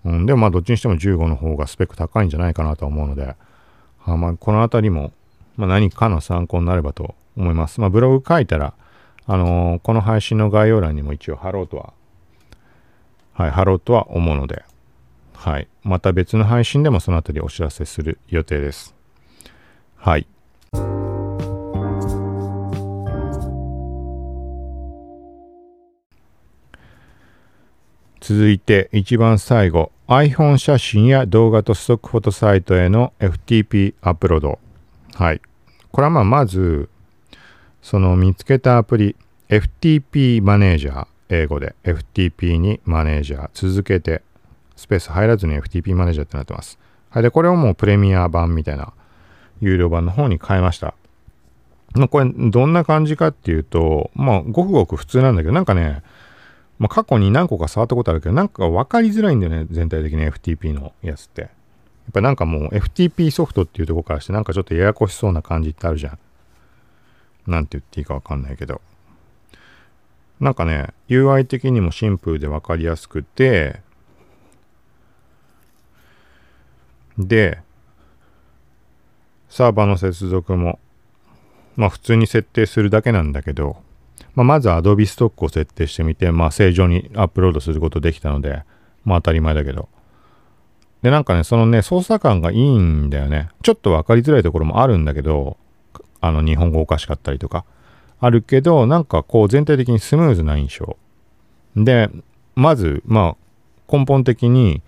うん、でもまあどっちにしても15の方がスペック高いんじゃないかなと思うので、あまあ、この辺りも、まあ、何かの参考になればと思います。まあ、ブログ書いたら、あのー、この配信の概要欄にも一応貼ろうとは、はい、貼ろうとは思うので、はい。また別の配信でもそのあたりお知らせする予定です。はい。続いて一番最後 iPhone 写真や動画とストックフォトサイトへの FTP アップロードはいこれはまあまずその見つけたアプリ FTP マネージャー英語で FTP にマネージャー続けてスペース入らずに FTP マネージャーってなってますはいでこれをもうプレミア版みたいな有料版の方に変えましたまあこれどんな感じかっていうとまあごくごく普通なんだけどなんかねまあ、過去に何個か触ったことあるけど、なんか分かりづらいんだよね、全体的に FTP のやつって。やっぱなんかもう FTP ソフトっていうとこからしてなんかちょっとややこしそうな感じってあるじゃん。なんて言っていいか分かんないけど。なんかね、UI 的にもシンプルで分かりやすくて、で、サーバーの接続も、まあ普通に設定するだけなんだけど、まあ、まず Adobe ストックを設定してみて、まあ、正常にアップロードすることできたので、まあ、当たり前だけど。で、なんかね、そのね、操作感がいいんだよね。ちょっと分かりづらいところもあるんだけど、あの、日本語おかしかったりとか、あるけど、なんかこう、全体的にスムーズな印象。で、まず、まあ、根本的に、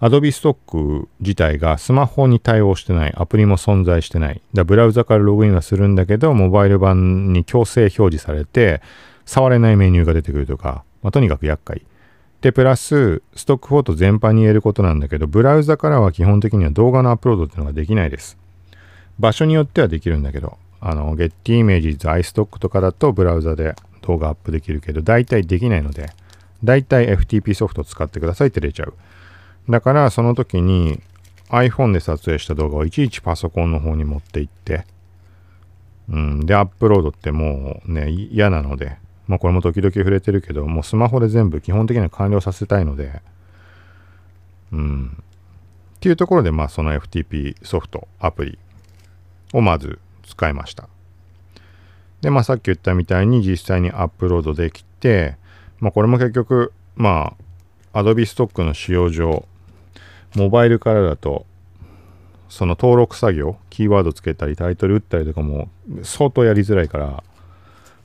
Adobe ストック自体がスマホに対応してない、アプリも存在してない。だブラウザからログインはするんだけど、モバイル版に強制表示されて、触れないメニューが出てくるとか、まあ、とにかく厄介。で、プラス、ストックフォート全般に言えることなんだけど、ブラウザからは基本的には動画のアップロードっていうのができないです。場所によってはできるんだけど、あの、Getty Images、iStock とかだとブラウザで動画アップできるけど、大体できないので、大体 FTP ソフト使ってくださいって出ちゃう。だからその時に iPhone で撮影した動画をいちいちパソコンの方に持っていって、うん、で、アップロードってもうね、嫌なので、まあこれも時々触れてるけど、もうスマホで全部基本的には完了させたいので、うん。っていうところで、まあその FTP ソフト、アプリをまず使いました。で、まあさっき言ったみたいに実際にアップロードできて、まあこれも結局、まあ Adobe ストックの使用上、モバイルからだと、その登録作業、キーワードつけたり、タイトル打ったりとかも相当やりづらいから、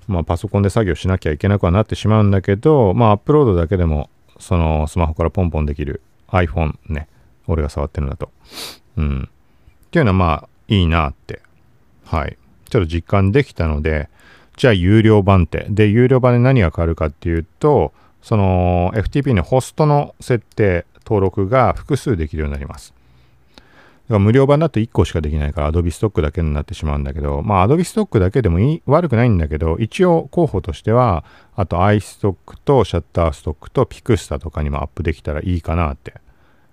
まあパソコンで作業しなきゃいけなくはなってしまうんだけど、まあアップロードだけでも、そのスマホからポンポンできる iPhone ね、俺が触ってるんだと。うん。っていうのはまあいいなって、はい。ちょっと実感できたので、じゃあ有料版って。で、有料版で何が変わるかっていうと、その FTP のホストの設定、登録が複数できるようになります。だから無料版だと1個しかできないから Adobe ストックだけになってしまうんだけど、まあ Adobe ストックだけでもいい悪くないんだけど、一応候補としては、あと iStock とシャッターストックと Pixta とかにもアップできたらいいかなって、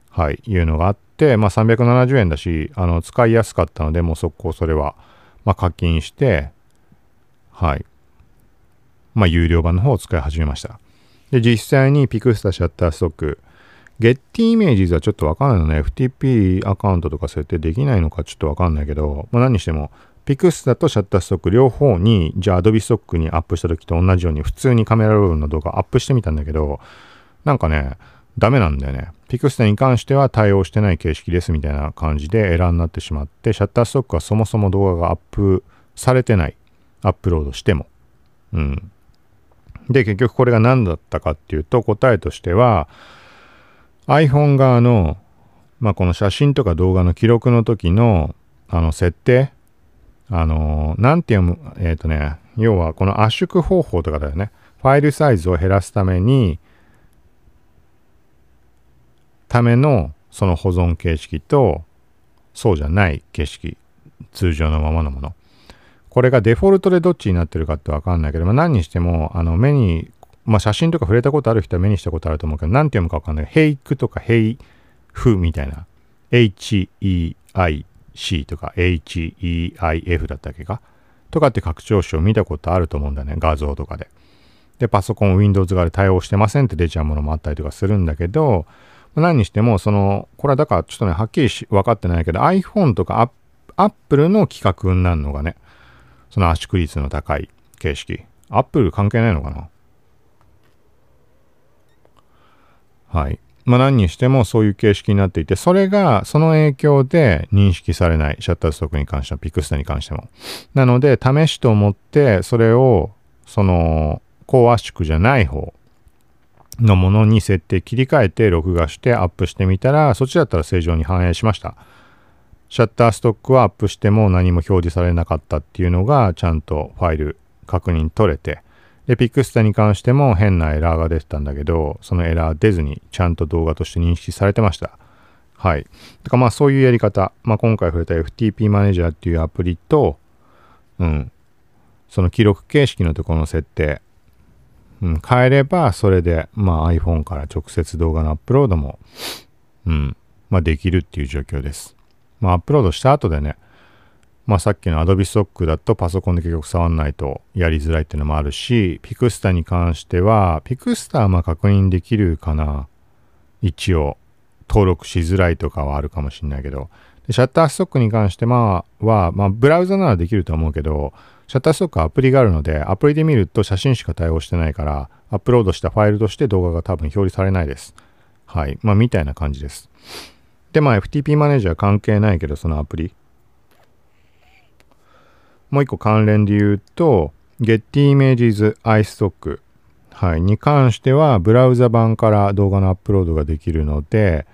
はい、いうのがあって、まあ370円だし、あの、使いやすかったので、もう速攻それは、まあ課金して、はい。まあ有料版の方を使い始めました。で、実際に Pixta シャッターストック、ゲッティイメージズはちょっとわかんないのね。FTP アカウントとか設定できないのかちょっとわかんないけど、まあ、何にしても、ピクスタとシャッターストック両方に、じゃあ Adobe ストックにアップした時と同じように普通にカメラロールの動画アップしてみたんだけど、なんかね、ダメなんだよね。ピクスタに関しては対応してない形式ですみたいな感じでエラーになってしまって、シャッターストックはそもそも動画がアップされてない。アップロードしても。うん。で、結局これが何だったかっていうと、答えとしては、iPhone 側の、まあ、この写真とか動画の記録の時の、あの、設定あのー、なんて読む、えっ、ー、とね、要はこの圧縮方法とかだよね。ファイルサイズを減らすために、ためのその保存形式と、そうじゃない形式、通常のままのもの。これがデフォルトでどっちになってるかってわかんないけど、まあ、何にしても、あの、目にまあ写真とか触れたことある人は目にしたことあると思うけど、なんて読むかわかんない。ヘイクとかヘイフみたいな。HEIC とか HEIF だったっけか？とかって拡張子を見たことあると思うんだね。画像とかで。で、パソコン Windows 側で対応してませんって出ちゃうものもあったりとかするんだけど、何にしても、その、これはだからちょっとね、はっきりし分かってないけど、iPhone とか Apple の規格になるのがね、その圧縮率の高い形式。Apple 関係ないのかな？はい。まあ何にしてもそういう形式になっていて、それが、その影響で認識されない。シャッターストックに関しても、ピクスタに関しても。なので、試しと思って、それを、その、高圧縮じゃない方のものに設定切り替えて、録画してアップしてみたら、そっちだったら正常に反映しました。シャッターストックはアップしても何も表示されなかったっていうのが、ちゃんとファイル確認取れて、で、ピクスタに関しても変なエラーが出てたんだけど、そのエラー出ずにちゃんと動画として認識されてました。はい。だからまあそういうやり方、まあ今回触れた FTP マネージャーっていうアプリと、うん、その記録形式のところの設定、うん、変えればそれで、まあ iPhone から直接動画のアップロードも、うん、まあできるっていう状況です。まあアップロードした後でね、まあさっきの Adobe Stock だとパソコンで結局触んないとやりづらいっていうのもあるし、ピクスタに関しては、ピクスタはまあ確認できるかな。一応、登録しづらいとかはあるかもしれないけど、シャッターストックに関しては、まあ、ブラウザならできると思うけど、シャッターストックアプリがあるので、アプリで見ると写真しか対応してないから、アップロードしたファイルとして動画が多分表示されないです。はい。まあ、みたいな感じです。で、まあ、FTP マネージャー関係ないけど、そのアプリ。もう一個関連で言うと、Getty Images iStock、はい、に関しては、ブラウザ版から動画のアップロードができるので、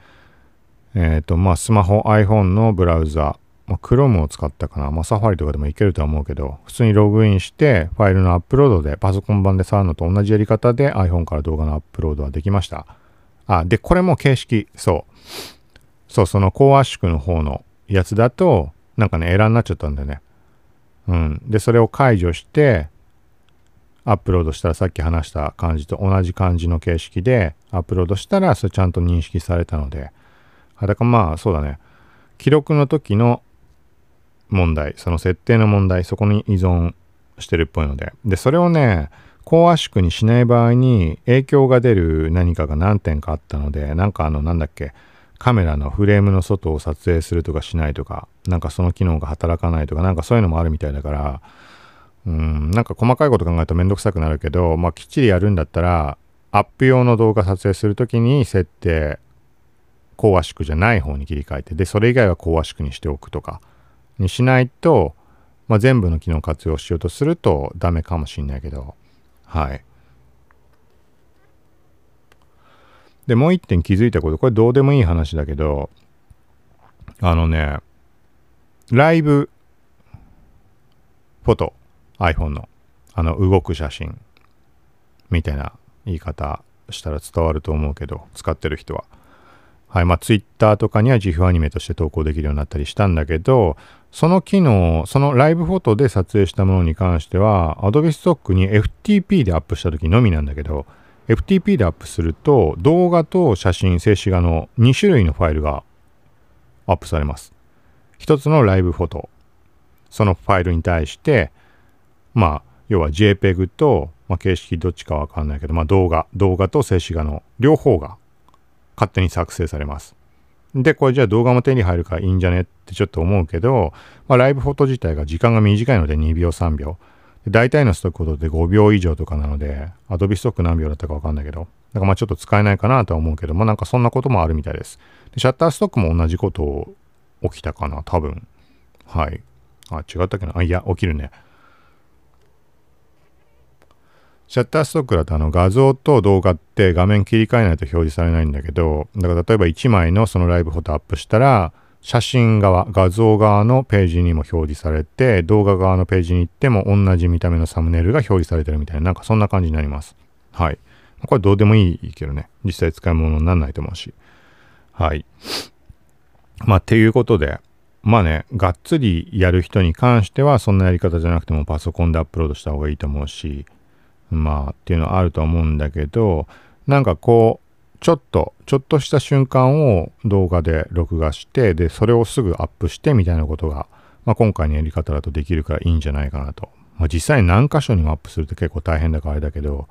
えっ、ー、と、まあ、スマホ、iPhone のブラウザ、まあ、Chrome を使ったかな。まあ、サファリとかでもいけるとは思うけど、普通にログインして、ファイルのアップロードで、パソコン版で触るのと同じやり方で iPhone から動画のアップロードはできました。あ、で、これも形式、そう。そう、その高圧縮の方のやつだと、なんかね、エラーになっちゃったんだよね。うん。で、それを解除して、アップロードしたらさっき話した感じと同じ感じの形式でアップロードしたらそれちゃんと認識されたので、だからまあそうだね。記録の時の問題、その設定の問題、そこに依存してるっぽいので。で、それをね、高圧縮にしない場合に影響が出る何かが何点かあったので、なんかあの、なんだっけ、カメラのフレームの外を撮影するとかしないとか、なんかその機能が働かないとか、なんかそういうのもあるみたいだから、うん、なんか細かいこと考えるとめんどくさくなるけど、まあきっちりやるんだったら、アップ用の動画撮影するときに設定、高圧縮じゃない方に切り替えて、で、それ以外は高圧縮にしておくとか、にしないと、まあ、全部の機能活用しようとするとダメかもしんないけど、はい。で、もう一点気づいたこと、これどうでもいい話だけど、あのね、ライブフォト、iPhone の、あの、動く写真、みたいな言い方したら伝わると思うけど、使ってる人は。はい、まあ、Twitter とかには自負アニメとして投稿できるようになったりしたんだけど、その機能、そのライブフォトで撮影したものに関しては、Adobe Stock に FTP でアップした時のみなんだけど、FTP でアップすると動画と写真、静止画の2種類のファイルがアップされます。一つのライブフォト。そのファイルに対して、まあ、要は JPEG と、まあ、形式どっちかわかんないけど、まあ動画、動画と静止画の両方が勝手に作成されます。で、これじゃあ動画も手に入るからいいんじゃねってちょっと思うけど、まあ、ライブフォト自体が時間が短いので2秒3秒。大体のストックフォトで5秒以上とかなので、アドビストック何秒だったかわかんないけど、だかまあちょっと使えないかなとは思うけども、なんかそんなこともあるみたいです。でシャッターストックも同じことを起きたかな、多分。はい。あ、違ったっけな。あ、いや、起きるね。シャッターストックだとあの画像と動画って画面切り替えないと表示されないんだけど、だから例えば1枚のそのライブフォトアップしたら、写真側、画像側のページにも表示されて、動画側のページに行っても同じ見た目のサムネイルが表示されてるみたいな、なんかそんな感じになります。はい。これどうでもいいけどね。実際使い物にならないと思うし。はい。まあ、ていうことで、まあね、がっつりやる人に関しては、そんなやり方じゃなくてもパソコンでアップロードした方がいいと思うし、まあ、っていうのはあると思うんだけど、なんかこう、ちょっと、ちょっとした瞬間を動画で録画して、で、それをすぐアップしてみたいなことが、まあ、今回のやり方だとできるからいいんじゃないかなと。まあ、実際に何箇所にもアップすると結構大変だからあれだけど、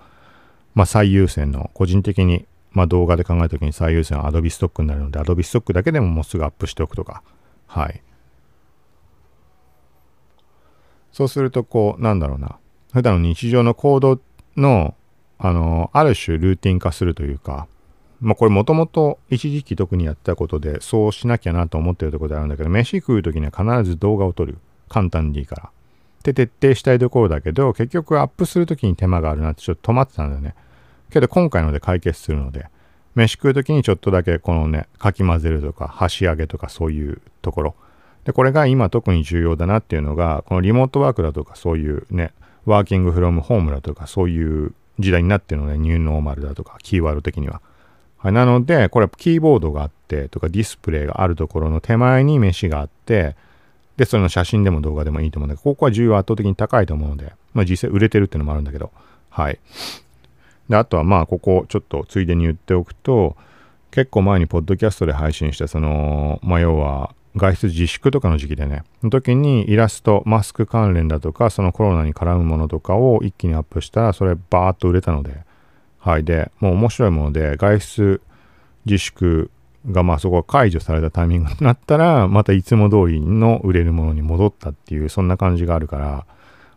まあ、最優先の、個人的に、まあ、動画で考えた時に最優先は Adobe ストックになるので、Adobe ストックだけでももうすぐアップしておくとか。はい。そうすると、こう、なんだろうな。普段の日常の行動の、あの、ある種ルーティン化するというか、まあこれもともと一時期特にやったことでそうしなきゃなと思ってるところであるんだけど、飯食う時には必ず動画を撮る。簡単でいいから。って徹底したいところだけど、結局アップする時に手間があるなってちょっと止まってたんだよね。けど今回ので解決するので、飯食う時にちょっとだけこのね、かき混ぜるとか、箸上げとかそういうところ。で、これが今特に重要だなっていうのが、このリモートワークだとかそういうね、ワーキングフロムホームだとかそういう時代になってるので、ニューノーマルだとか、キーワード的には。はい、なので、これキーボードがあってとかディスプレイがあるところの手前に飯があって、で、それの写真でも動画でもいいと思うんだけど、ここは重要圧倒的に高いと思うので、まあ実際売れてるっていうのもあるんだけど、はい。で、あとはまあここちょっとついでに言っておくと、結構前にポッドキャストで配信したその、まあ要は外出自粛とかの時期でね、の時にイラスト、マスク関連だとか、そのコロナに絡むものとかを一気にアップしたら、それバーッと売れたので、はい。で、もう面白いもので、外出自粛がまあそこが解除されたタイミングになったら、またいつも通りの売れるものに戻ったっていう、そんな感じがあるから、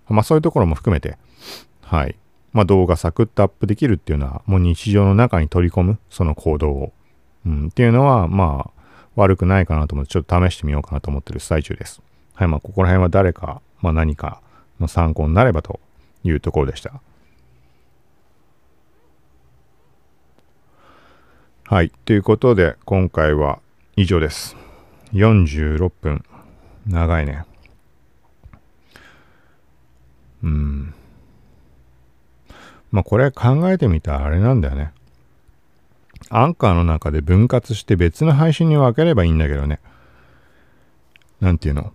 まあそういうところも含めて、はい。まあ動画サクッとアップできるっていうのは、もう日常の中に取り込む、その行動を。うん、っていうのは、まあ、悪くないかなと思って、ちょっと試してみようかなと思ってる最中です。はい。まあ、ここら辺は誰か、まあ何かの参考になればというところでした。はい。ということで、今回は以上です。46分。長いね。うん。まあ、これ考えてみたらあれなんだよね。アンカーの中で分割して別の配信に分ければいいんだけどね。なんていうの？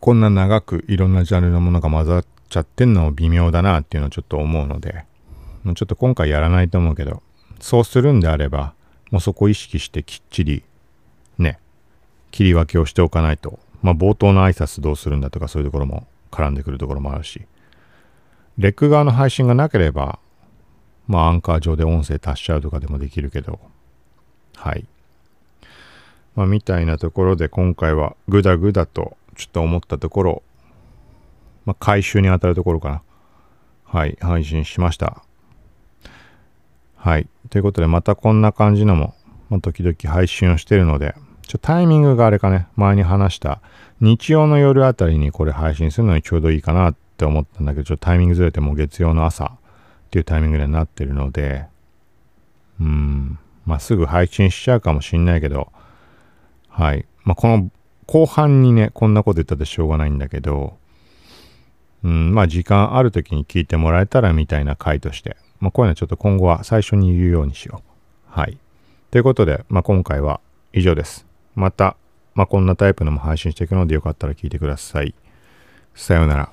こんな長くいろんなジャンルのものが混ざっちゃってんの微妙だなっていうのをちょっと思うので、ちょっと今回やらないと思うけど、そうするんであれば、もうそこを意識してきっちり、ね、切り分けをしておかないと、まあ冒頭の挨拶どうするんだとかそういうところも絡んでくるところもあるし、レック側の配信がなければ、まあアンカー上で音声足しちゃうとかでもできるけど、はい。まあみたいなところで今回はグダグダとちょっと思ったところ、まあ回収に当たるところかな。はい、配信しました。はい。ということで、またこんな感じのも、まあ、時々配信をしてるので、ちょタイミングがあれかね、前に話した日曜の夜あたりにこれ配信するのにちょうどいいかなって思ったんだけど、ちょっとタイミングずれてもう月曜の朝っていうタイミングになってるので、うん、まあ、すぐ配信しちゃうかもしんないけど、はい。まあ、この後半にね、こんなこと言ったってしょうがないんだけど、うん、まあ時間ある時に聞いてもらえたらみたいな回として、まあ、こういうのはちょっと今後は最初に言うようにしよう。はい。ということで、まあ、今回は以上です。また、まあ、こんなタイプのも配信していくのでよかったら聞いてください。さようなら。